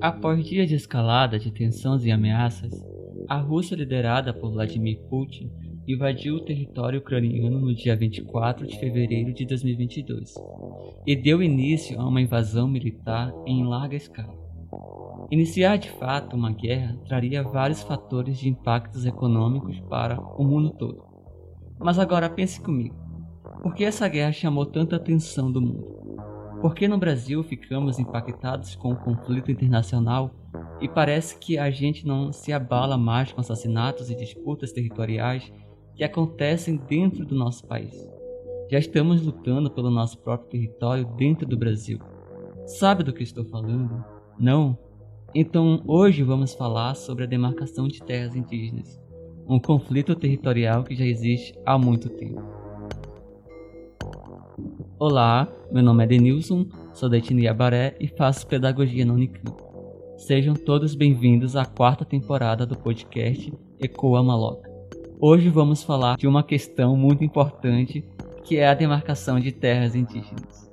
Após dias de escalada de tensões e ameaças, a Rússia, liderada por Vladimir Putin, invadiu o território ucraniano no dia 24 de fevereiro de 2022 e deu início a uma invasão militar em larga escala. Iniciar de fato uma guerra traria vários fatores de impactos econômicos para o mundo todo. Mas agora pense comigo: por que essa guerra chamou tanta atenção do mundo? Por que no Brasil ficamos impactados com o conflito internacional e parece que a gente não se abala mais com assassinatos e disputas territoriais que acontecem dentro do nosso país? Já estamos lutando pelo nosso próprio território dentro do Brasil. Sabe do que estou falando? Não? Então hoje vamos falar sobre a demarcação de terras indígenas, um conflito territorial que já existe há muito tempo. Olá, meu nome é Denilson, sou da etnia Baré e faço pedagogia na Unicamp. Sejam todos bem-vindos à quarta temporada do podcast Ecoa Maloca. Hoje vamos falar de uma questão muito importante que é a demarcação de terras indígenas.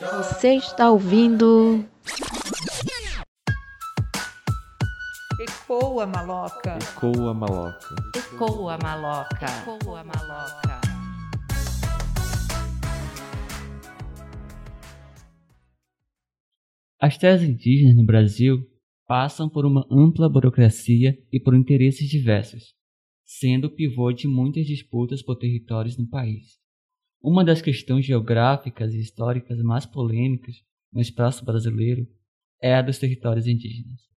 Você está ouvindo Ecoa maloca. Ecoa maloca. Ecoa maloca. Ecoa maloca. As terras indígenas no Brasil passam por uma ampla burocracia e por interesses diversos, sendo o pivô de muitas disputas por territórios no país. Uma das questões geográficas e históricas mais polêmicas no espaço brasileiro é a dos territórios indígenas.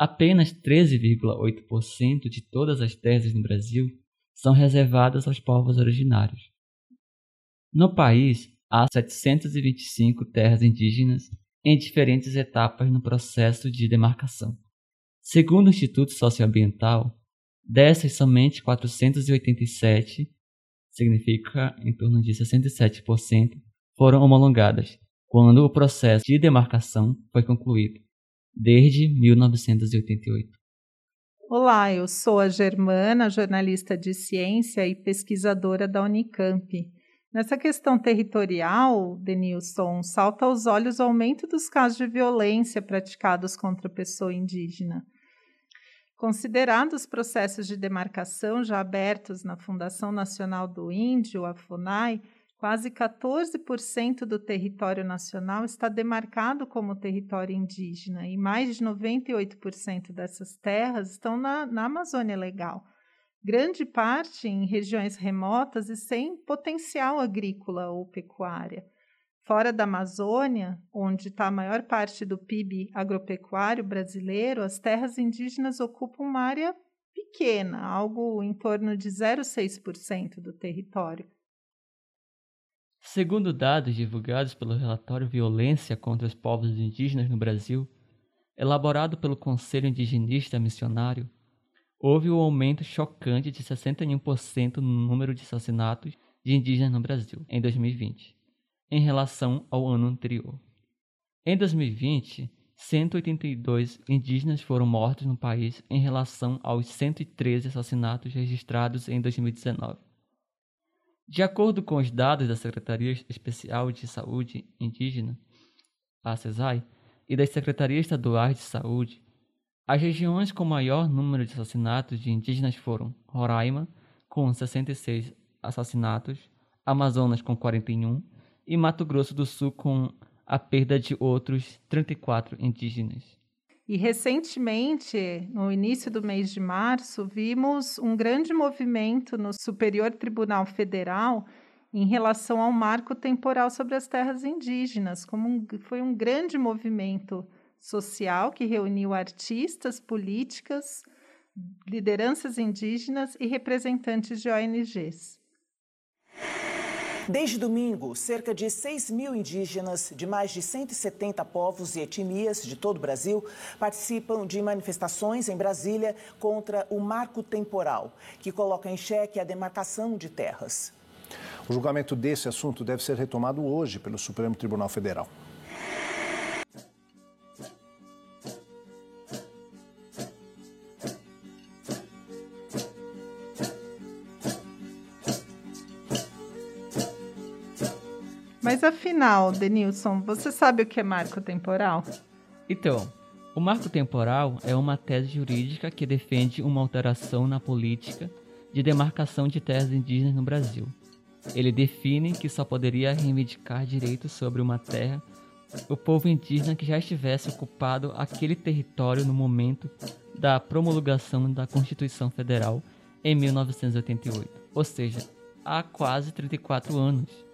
Apenas 13,8% de todas as terras no Brasil são reservadas aos povos originários. No país, há 725 terras indígenas em diferentes etapas no processo de demarcação. Segundo o Instituto Socioambiental, dessas somente 487, significa em torno de 67%, foram homologadas quando o processo de demarcação foi concluído desde 1988. Olá, eu sou a Germana, jornalista de ciência e pesquisadora da Unicamp. Nessa questão territorial, Denilson, salta aos olhos o aumento dos casos de violência praticados contra a pessoa indígena. Considerados os processos de demarcação já abertos na Fundação Nacional do Índio, a FUNAI, Quase 14% do território nacional está demarcado como território indígena e mais de 98% dessas terras estão na, na Amazônia Legal. Grande parte em regiões remotas e sem potencial agrícola ou pecuária. Fora da Amazônia, onde está a maior parte do PIB agropecuário brasileiro, as terras indígenas ocupam uma área pequena, algo em torno de 0,6% do território. Segundo dados divulgados pelo relatório Violência contra os Povos Indígenas no Brasil, elaborado pelo Conselho Indigenista Missionário, houve um aumento chocante de 61% no número de assassinatos de indígenas no Brasil em 2020, em relação ao ano anterior. Em 2020, 182 indígenas foram mortos no país em relação aos 113 assassinatos registrados em 2019. De acordo com os dados da Secretaria Especial de Saúde Indígena, a CESAI, e das Secretarias Estaduais de Saúde, as regiões com maior número de assassinatos de indígenas foram Roraima, com 66 assassinatos, Amazonas, com 41, e Mato Grosso do Sul, com a perda de outros 34 indígenas. E recentemente, no início do mês de março, vimos um grande movimento no Superior Tribunal Federal em relação ao marco temporal sobre as terras indígenas, como um, foi um grande movimento social que reuniu artistas, políticas, lideranças indígenas e representantes de ONGs. Desde domingo, cerca de 6 mil indígenas de mais de 170 povos e etnias de todo o Brasil participam de manifestações em Brasília contra o marco temporal, que coloca em xeque a demarcação de terras. O julgamento desse assunto deve ser retomado hoje pelo Supremo Tribunal Federal. Mas afinal, Denilson, você sabe o que é marco temporal? Então, o marco temporal é uma tese jurídica que defende uma alteração na política de demarcação de terras indígenas no Brasil. Ele define que só poderia reivindicar direitos sobre uma terra o povo indígena que já estivesse ocupado aquele território no momento da promulgação da Constituição Federal em 1988, ou seja, há quase 34 anos.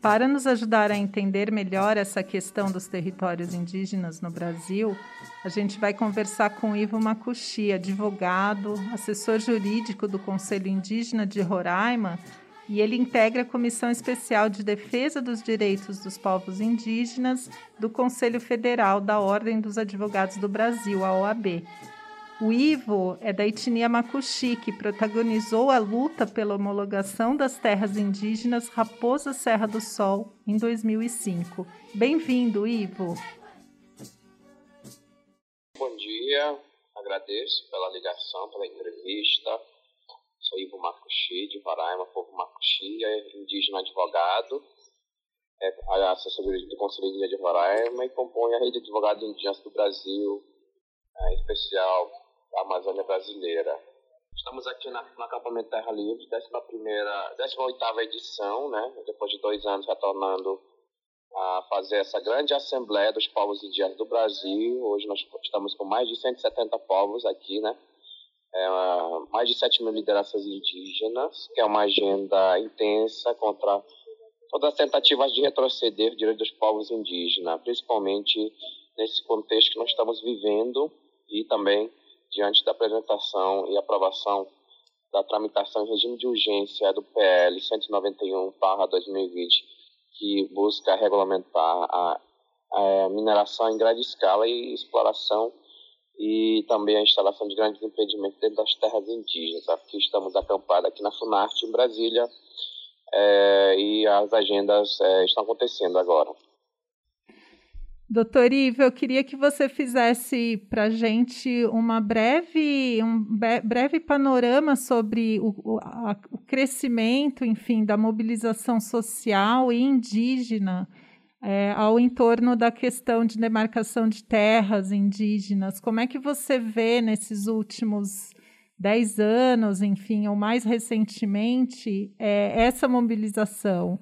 Para nos ajudar a entender melhor essa questão dos territórios indígenas no Brasil, a gente vai conversar com Ivo Makushi, advogado, assessor jurídico do Conselho Indígena de Roraima, e ele integra a Comissão Especial de Defesa dos Direitos dos Povos Indígenas do Conselho Federal da Ordem dos Advogados do Brasil, a OAB. O Ivo é da etnia Makuxi, que protagonizou a luta pela homologação das terras indígenas Raposa Serra do Sol em 2005. Bem-vindo, Ivo. Bom dia, agradeço pela ligação, pela entrevista. Sou Ivo Makuxi, de Roraima, povo Makuxi, é indígena advogado, é assessoria do Conselho de Roraima e compõe a rede de advogados indígenas do Brasil, é, especial Amazônia brasileira. Estamos aqui na, no acampamento Terra Livre, 11ª, 18ª edição, né? depois de dois anos retornando a fazer essa grande assembleia dos povos indígenas do Brasil. Hoje nós estamos com mais de 170 povos aqui, né? É, mais de 7 mil lideranças indígenas, que é uma agenda intensa contra todas as tentativas de retroceder o direito dos povos indígenas, principalmente nesse contexto que nós estamos vivendo e também diante da apresentação e aprovação da tramitação em regime de urgência do PL 191/2020, que busca regulamentar a, a, mineração em grande escala e exploração e também a instalação de grandes impedimentos dentro das terras indígenas. Aqui estamos acampados aqui na Funarte, em Brasília, é, e as agendas é, estão acontecendo agora. Doutor Ivo, eu queria que você fizesse para a gente uma breve, um breve panorama sobre o, a, o, crescimento, enfim, da mobilização social e indígena é, ao entorno da questão de demarcação de terras indígenas. Como é que você vê nesses últimos dez anos, enfim, ou mais recentemente, é, essa mobilização?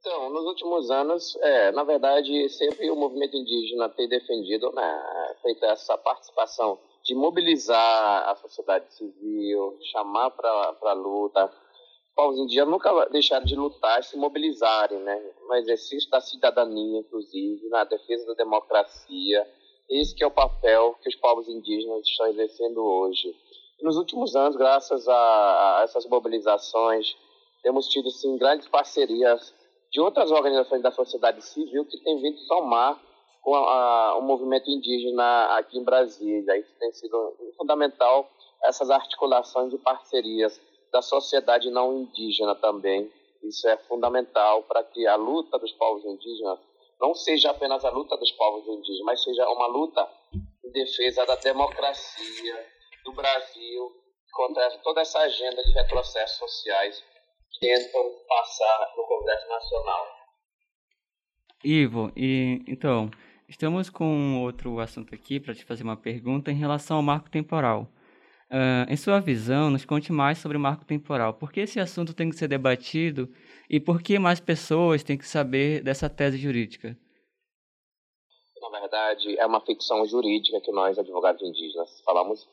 Então, nos últimos anos, é, na verdade, sempre o movimento indígena tem defendido, né, feita essa participação de mobilizar a sociedade civil, chamar para a luta. Povos indígenas nunca deixaram de lutar e se mobilizarem, né, no exercício da cidadania, inclusive, na defesa da democracia. Esse que é o papel que os povos indígenas estão exercendo hoje. Nos últimos anos, graças a, a essas mobilizações, temos tido sim grandes parcerias de outras organizações da sociedade civil que têm vindo somar com a, a, o movimento indígena aqui em Brasília. Isso tem sido fundamental, essas articulações de parcerias da sociedade não indígena também. Isso é fundamental para que a luta dos povos indígenas não seja apenas a luta dos povos indígenas, mas seja uma luta em defesa da democracia do Brasil contra toda essa agenda de retrocessos sociais tentam passar no Congresso Nacional. Ivo, e então, estamos com outro assunto aqui para te fazer uma pergunta em relação ao marco temporal. Uh, em sua visão, nos conte mais sobre o marco temporal. Por que esse assunto tem que ser debatido e por que mais pessoas têm que saber dessa tese jurídica? Na verdade, é uma ficção jurídica que nós, advogados indígenas, falamos.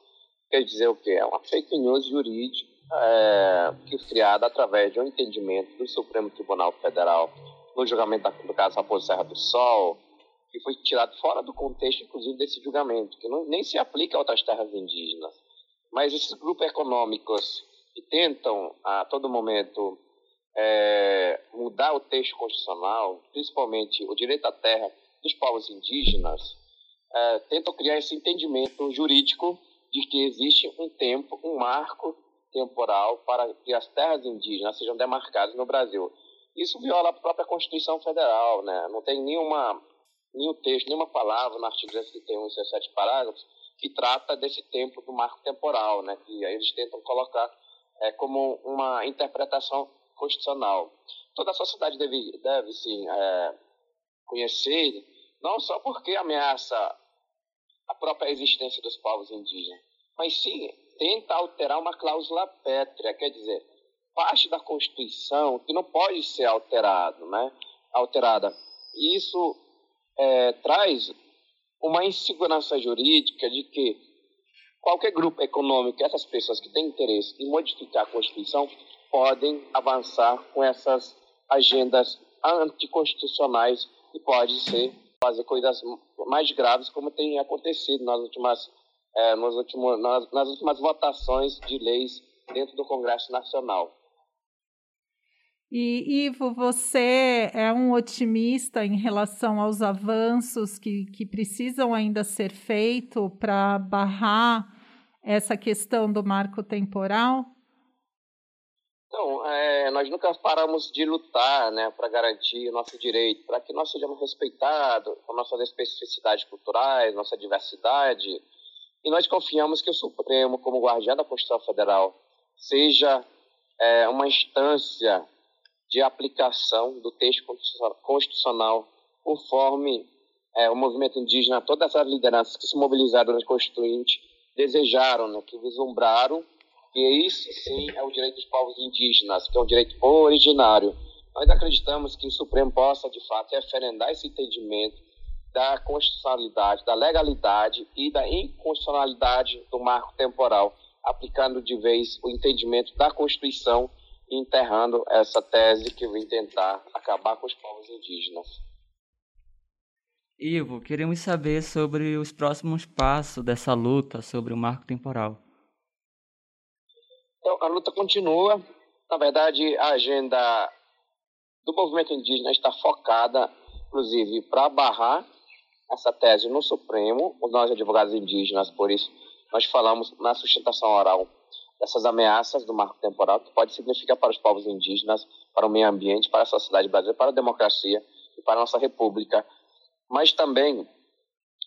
Quer dizer o quê? É uma fake news jurídica é, que criada através de um entendimento do Supremo Tribunal Federal no julgamento do caso Raposo Serra do Sol, que foi tirado fora do contexto, inclusive, desse julgamento, que não, nem se aplica a outras terras indígenas. Mas esses grupos econômicos que tentam, a todo momento, é, mudar o texto constitucional, principalmente o direito à terra dos povos indígenas, é, tentam criar esse entendimento jurídico de que existe um tempo, um marco temporal para que as terras indígenas sejam demarcadas no Brasil. Isso viola a própria Constituição Federal, né? Não tem nenhuma, nenhum texto, nenhuma palavra no artigo 231, 17 parágrafos que trata desse tempo do marco temporal, né? Que eles tentam colocar é, como uma interpretação constitucional. Toda a sociedade deve, deve sim, é, conhecer, não só porque ameaça a própria existência dos povos indígenas, mas sim tenta alterar uma cláusula pétrea, quer dizer, parte da Constituição que não pode ser alterado, né? alterada. E isso é, traz uma insegurança jurídica de que qualquer grupo econômico, essas pessoas que têm interesse em modificar a Constituição, podem avançar com essas agendas anticonstitucionais e pode ser fazer coisas mais graves como tem acontecido nas últimas é, nos últimos, nas, nas últimas votações de leis dentro do Congresso Nacional. E, Ivo, você é um otimista em relação aos avanços que, que precisam ainda ser feitos para barrar essa questão do marco temporal? Então, é, nós nunca paramos de lutar né, para garantir o nosso direito, para que nós sejamos respeitados, com nossas especificidades culturais, nossa diversidade. E nós confiamos que o Supremo, como guardião da Constituição Federal, seja é, uma instância de aplicação do texto constitucional conforme é, o movimento indígena, todas as lideranças que se mobilizaram na Constituinte desejaram, né, que vislumbraram que isso sim é o direito dos povos indígenas, que é um direito originário. Nós acreditamos que o Supremo possa, de fato, referendar esse entendimento da constitucionalidade, da legalidade e da inconstitucionalidade do marco temporal, aplicando de vez o entendimento da Constituição e enterrando essa tese que vem tentar acabar com os povos indígenas. Ivo, queremos saber sobre os próximos passos dessa luta sobre o marco temporal. Então, a luta continua. Na verdade, a agenda do movimento indígena está focada, inclusive, para barrar essa tese no Supremo. Nós, advogados indígenas, por isso, nós falamos na sustentação oral dessas ameaças do marco temporal, que pode significar para os povos indígenas, para o meio ambiente, para a sociedade brasileira, para a democracia e para a nossa república. Mas também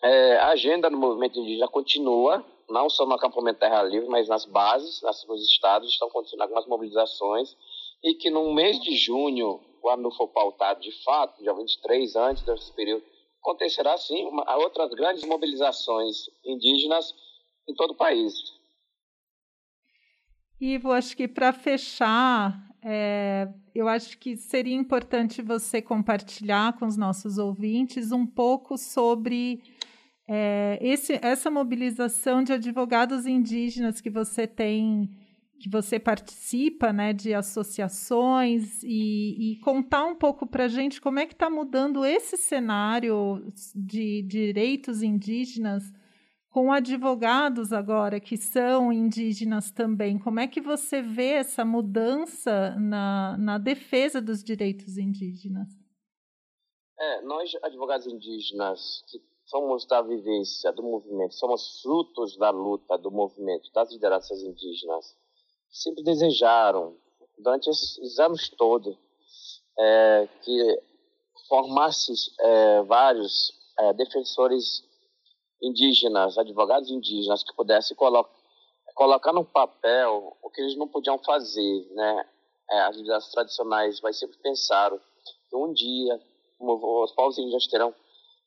é, a agenda do movimento indígena continua, não só no acampamento Terra Livre, mas nas bases, nas, nos estados, estão acontecendo algumas mobilizações, e que no mês de junho, quando for pautado de fato, dia 23, antes desse período, acontecerá sim uma, outras grandes mobilizações indígenas em todo o país. Ivo, acho que para fechar, é, eu acho que seria importante você compartilhar com os nossos ouvintes um pouco sobre é, esse, essa mobilização de advogados indígenas que você tem, que você participa, né, de associações e, e contar um pouco para a gente como é que está mudando esse cenário de direitos indígenas com advogados agora que são indígenas também. Como é que você vê essa mudança na, na defesa dos direitos indígenas? É, nós, advogados indígenas, que somos da vivência do movimento, somos frutos da luta do movimento, das lideranças indígenas, sempre desejaram, durante esses anos todos, é, que formasse é, vários é, defensores indígenas, advogados indígenas que pudessem colo colocar no papel o que eles não podiam fazer, né? É, as lideranças tradicionais vai sempre pensaram que um dia os povos indígenas terão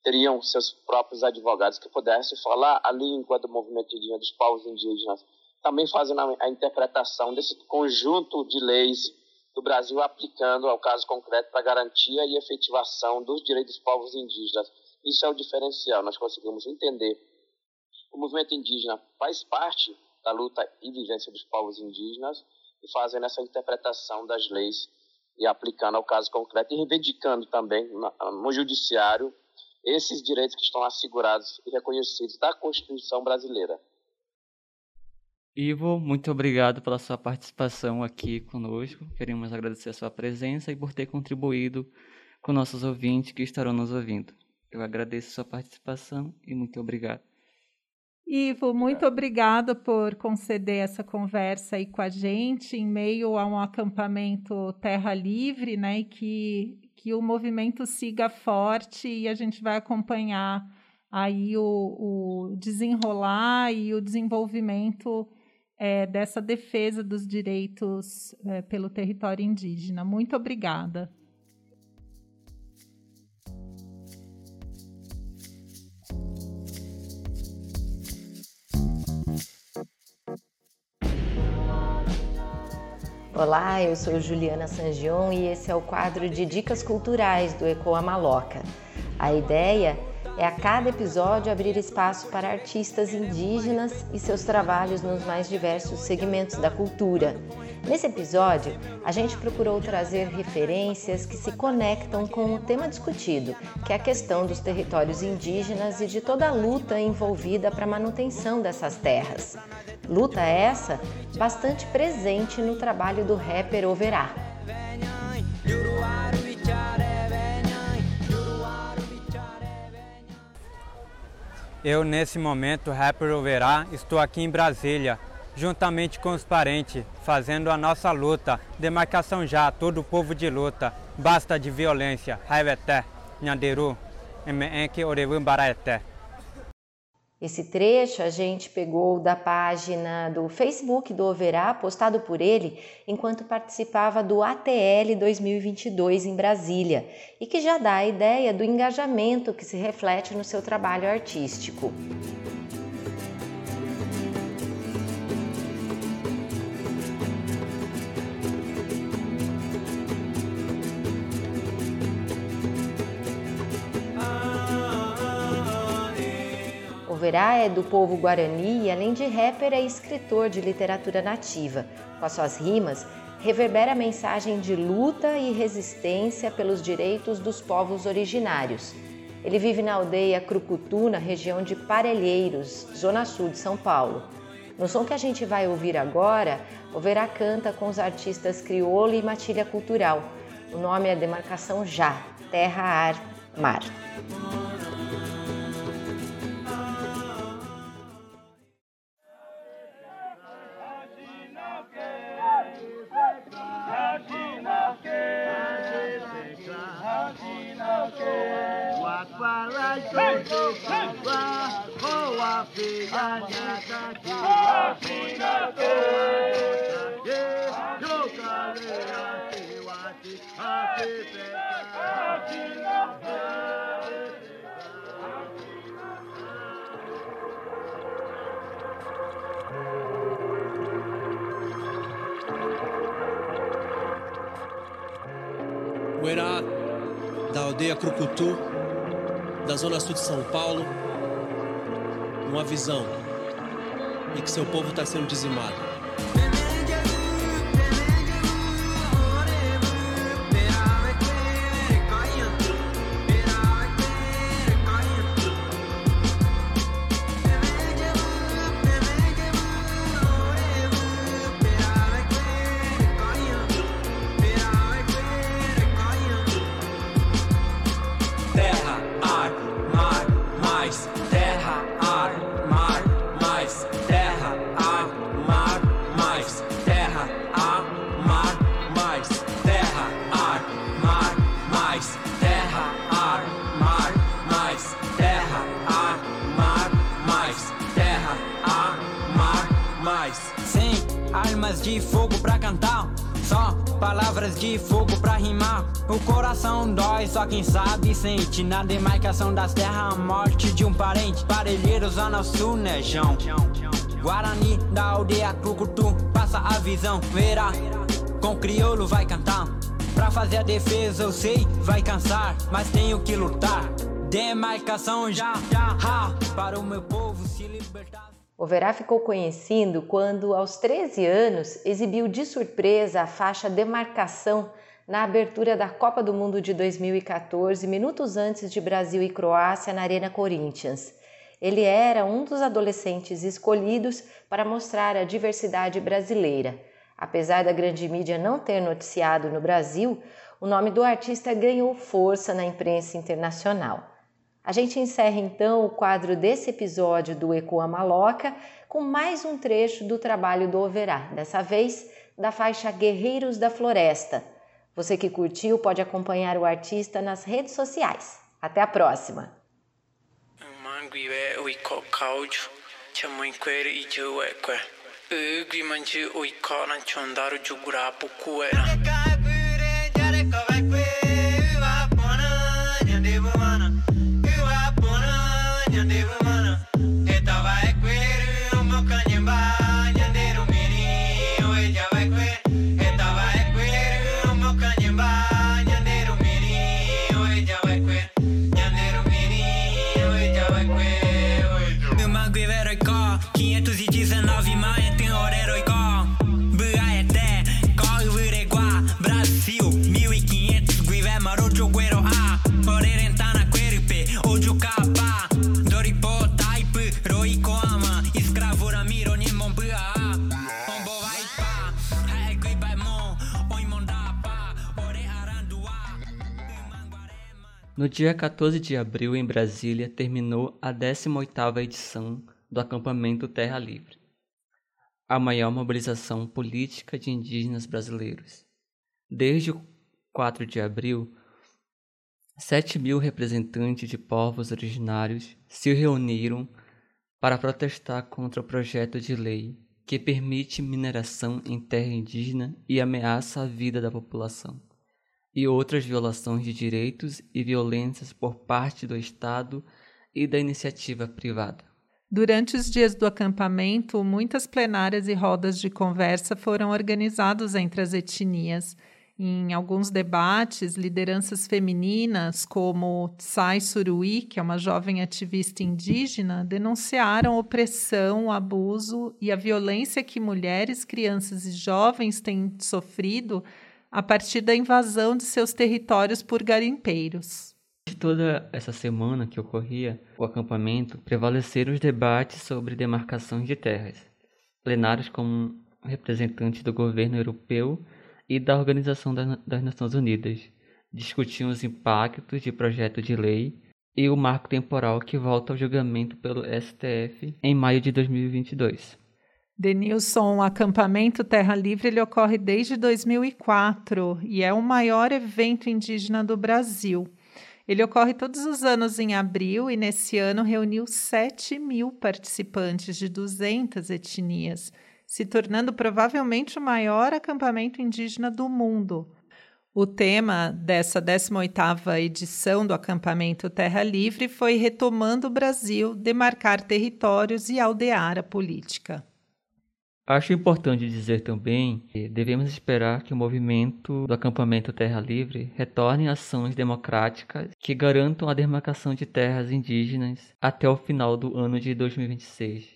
teriam seus próprios advogados que pudessem falar a língua do movimento indígena dos povos indígenas, também fazendo a, interpretação desse conjunto de leis do Brasil aplicando ao caso concreto para garantia e efetivação dos direitos dos povos indígenas isso é o diferencial. Nós conseguimos entender o movimento indígena faz parte da luta e vivência dos povos indígenas e fazendo essa interpretação das leis e aplicando ao caso concreto e reivindicando também no judiciário esses direitos que estão assegurados e reconhecidos da Constituição brasileira. Ivo, muito obrigado pela sua participação aqui conosco. Queremos agradecer a sua presença e por ter contribuído com nossos ouvintes que estarão nos ouvindo. Eu agradeço sua participação e muito obrigado. Ivo, muito obrigada por conceder essa conversa aí com a gente em meio a um acampamento Terra Livre, né? E que, que o movimento siga forte e a gente vai acompanhar aí o, o desenrolar e o desenvolvimento é, dessa defesa dos direitos é, pelo território indígena. Muito obrigada. Olá, eu sou Juliana Sangion e esse é o quadro de Dicas Culturais do Ecoa Maloca. A ideia é a cada episódio abrir espaço para artistas indígenas e seus trabalhos nos mais diversos segmentos da cultura. Nesse episódio, a gente procurou trazer referências que se conectam com o tema discutido, que é a questão dos territórios indígenas e de toda a luta envolvida para a manutenção dessas terras. Luta essa bastante presente no trabalho do rapper Overá. Eu, nesse momento, rapper Overá, estou aqui em Brasília, juntamente com os parentes, fazendo a nossa luta. Demarcação já, todo o povo de luta. Basta de violência. Raiveté, Nhanderu, Emenke, Orevum Baraeté. Esse trecho a gente pegou da página do Facebook do Overá, postado por ele enquanto participava do ATL 2022 em Brasília, e que já dá a ideia do engajamento que se reflete no seu trabalho artístico. Verá é do povo guarani e, além de rapper, é escritor de literatura nativa. Com as suas rimas, reverbera a mensagem de luta e resistência pelos direitos dos povos originários. Ele vive na aldeia Crucutu, na região de Parelheiros, zona sul de São Paulo. No som que a gente vai ouvir agora, o Verá canta com os artistas Criolo e Matilha Cultural. O nome é Demarcação Já, Terra, Ar, Mar. Uerá, da aldeia Crucutu, da zona sul de São Paulo, uma visão e que seu povo está sendo dizimado. De fogo pra cantar. Só palavras de fogo pra rimar. O coração dói, só quem sabe sente. Na demarcação das terras, a morte de um parente. Parelheiros, Zona Sul, Nejão. Guarani da aldeia Cucutu, passa a visão, verá. Com crioulo vai cantar. Pra fazer a defesa, eu sei, vai cansar, mas tenho que lutar. Demarcação já, já, ha, para o meu povo se libertar. Verá ficou conhecido quando, aos 13 anos, exibiu de surpresa a faixa Demarcação na abertura da Copa do Mundo de 2014, minutos antes de Brasil e Croácia na Arena Corinthians. Ele era um dos adolescentes escolhidos para mostrar a diversidade brasileira. Apesar da grande mídia não ter noticiado no Brasil, o nome do artista ganhou força na imprensa internacional. A gente encerra então o quadro desse episódio do Ecoa Maloca com mais um trecho do trabalho do Overá, dessa vez da faixa Guerreiros da Floresta. Você que curtiu pode acompanhar o artista nas redes sociais. Até a próxima! Dia 14 de abril, em Brasília, terminou a 18ª edição do acampamento Terra Livre, a maior mobilização política de indígenas brasileiros. Desde o 4 de abril, 7 mil representantes de povos originários se reuniram para protestar contra o projeto de lei que permite mineração em terra indígena e ameaça a vida da população e outras violações de direitos e violências por parte do Estado e da iniciativa privada. Durante os dias do acampamento, muitas plenárias e rodas de conversa foram organizadas entre as etnias. Em alguns debates, lideranças femininas, como Tsai Surui, que é uma jovem ativista indígena, denunciaram opressão, abuso e a violência que mulheres, crianças e jovens têm sofrido a partir da invasão de seus territórios por garimpeiros. De toda essa semana que ocorria o acampamento, prevaleceram os debates sobre demarcações de terras, plenários com representantes do governo europeu e da Organização das Nações Unidas. Discutiam os impactos de projeto de lei e o marco temporal que volta ao julgamento pelo STF em maio de 2022. Denilson, o acampamento Terra Livre ele ocorre desde 2004 e é o maior evento indígena do Brasil. Ele ocorre todos os anos em abril e nesse ano reuniu 7 mil participantes de 200 etnias, se tornando provavelmente o maior acampamento indígena do mundo. O tema dessa 18ª edição do acampamento Terra Livre foi Retomando o Brasil, demarcar territórios e aldear a política. Acho importante dizer também que devemos esperar que o movimento do acampamento Terra Livre retorne ações democráticas que garantam a demarcação de terras indígenas até o final do ano de 2026.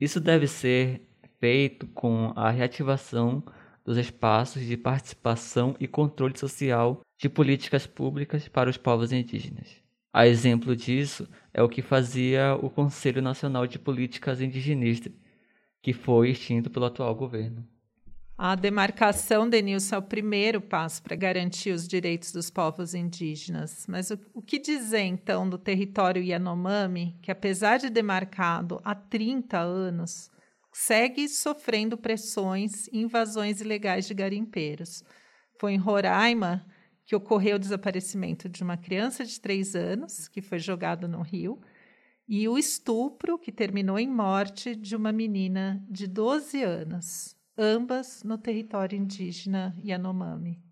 Isso deve ser feito com a reativação dos espaços de participação e controle social de políticas públicas para os povos indígenas. A exemplo disso é o que fazia o Conselho Nacional de Políticas Indigenistas que foi extinto pelo atual governo. A demarcação, Denilson, é o primeiro passo para garantir os direitos dos povos indígenas. Mas o, o, que dizer, então, do território Yanomami, que, apesar de demarcado há 30 anos, segue sofrendo pressões e invasões ilegais de garimpeiros? Foi em Roraima que ocorreu o desaparecimento de uma criança de 3 anos, que foi jogada no rio, e o estupro, que terminou em morte, de uma menina de 12 anos, ambas no território indígena Yanomami.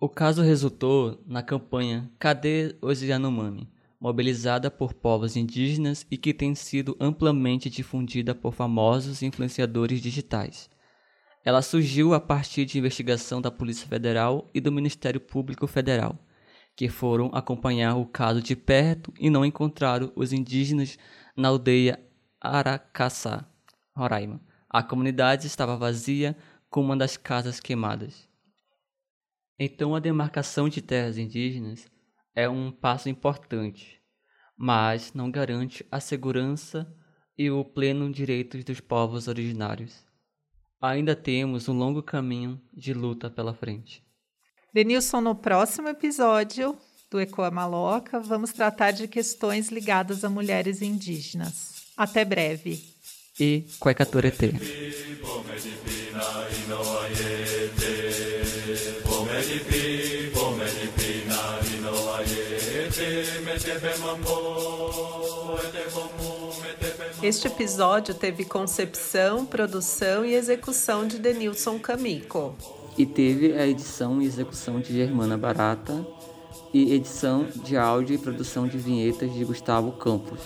O caso resultou na campanha Cadê os Yanomami? mobilizada por povos indígenas e que tem sido amplamente difundida por famosos influenciadores digitais. Ela surgiu a partir de investigação da Polícia Federal e do Ministério Público Federal que foram acompanhar o caso de perto e não encontraram os indígenas na aldeia Aracaçá, Roraima. A comunidade estava vazia, com uma das casas queimadas. Então, a demarcação de terras indígenas é um passo importante, mas não garante a segurança e o pleno direito dos povos originários. Ainda temos um longo caminho de luta pela frente. Denilson, no próximo episódio do Ecoa Maloca, vamos tratar de questões ligadas a mulheres indígenas. Até breve. E Cuecaturete. Este episódio teve concepção, produção e execução de Denilson Camico. E teve a edição e execução de Germana Barata e edição de áudio e produção de vinhetas de Gustavo Campos.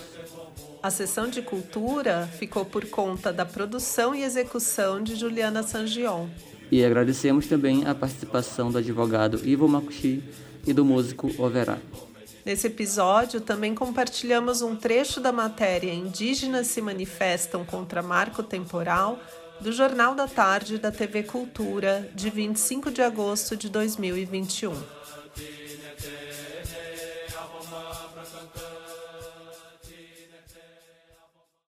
A sessão de cultura ficou por conta da produção e execução de Juliana Sangion. E agradecemos também a participação do advogado Ivo Makushi e do músico Overá. Nesse episódio, também compartilhamos um trecho da matéria Indígenas se manifestam contra marco temporal do Jornal da Tarde da TV Cultura, de 25 de agosto de 2021.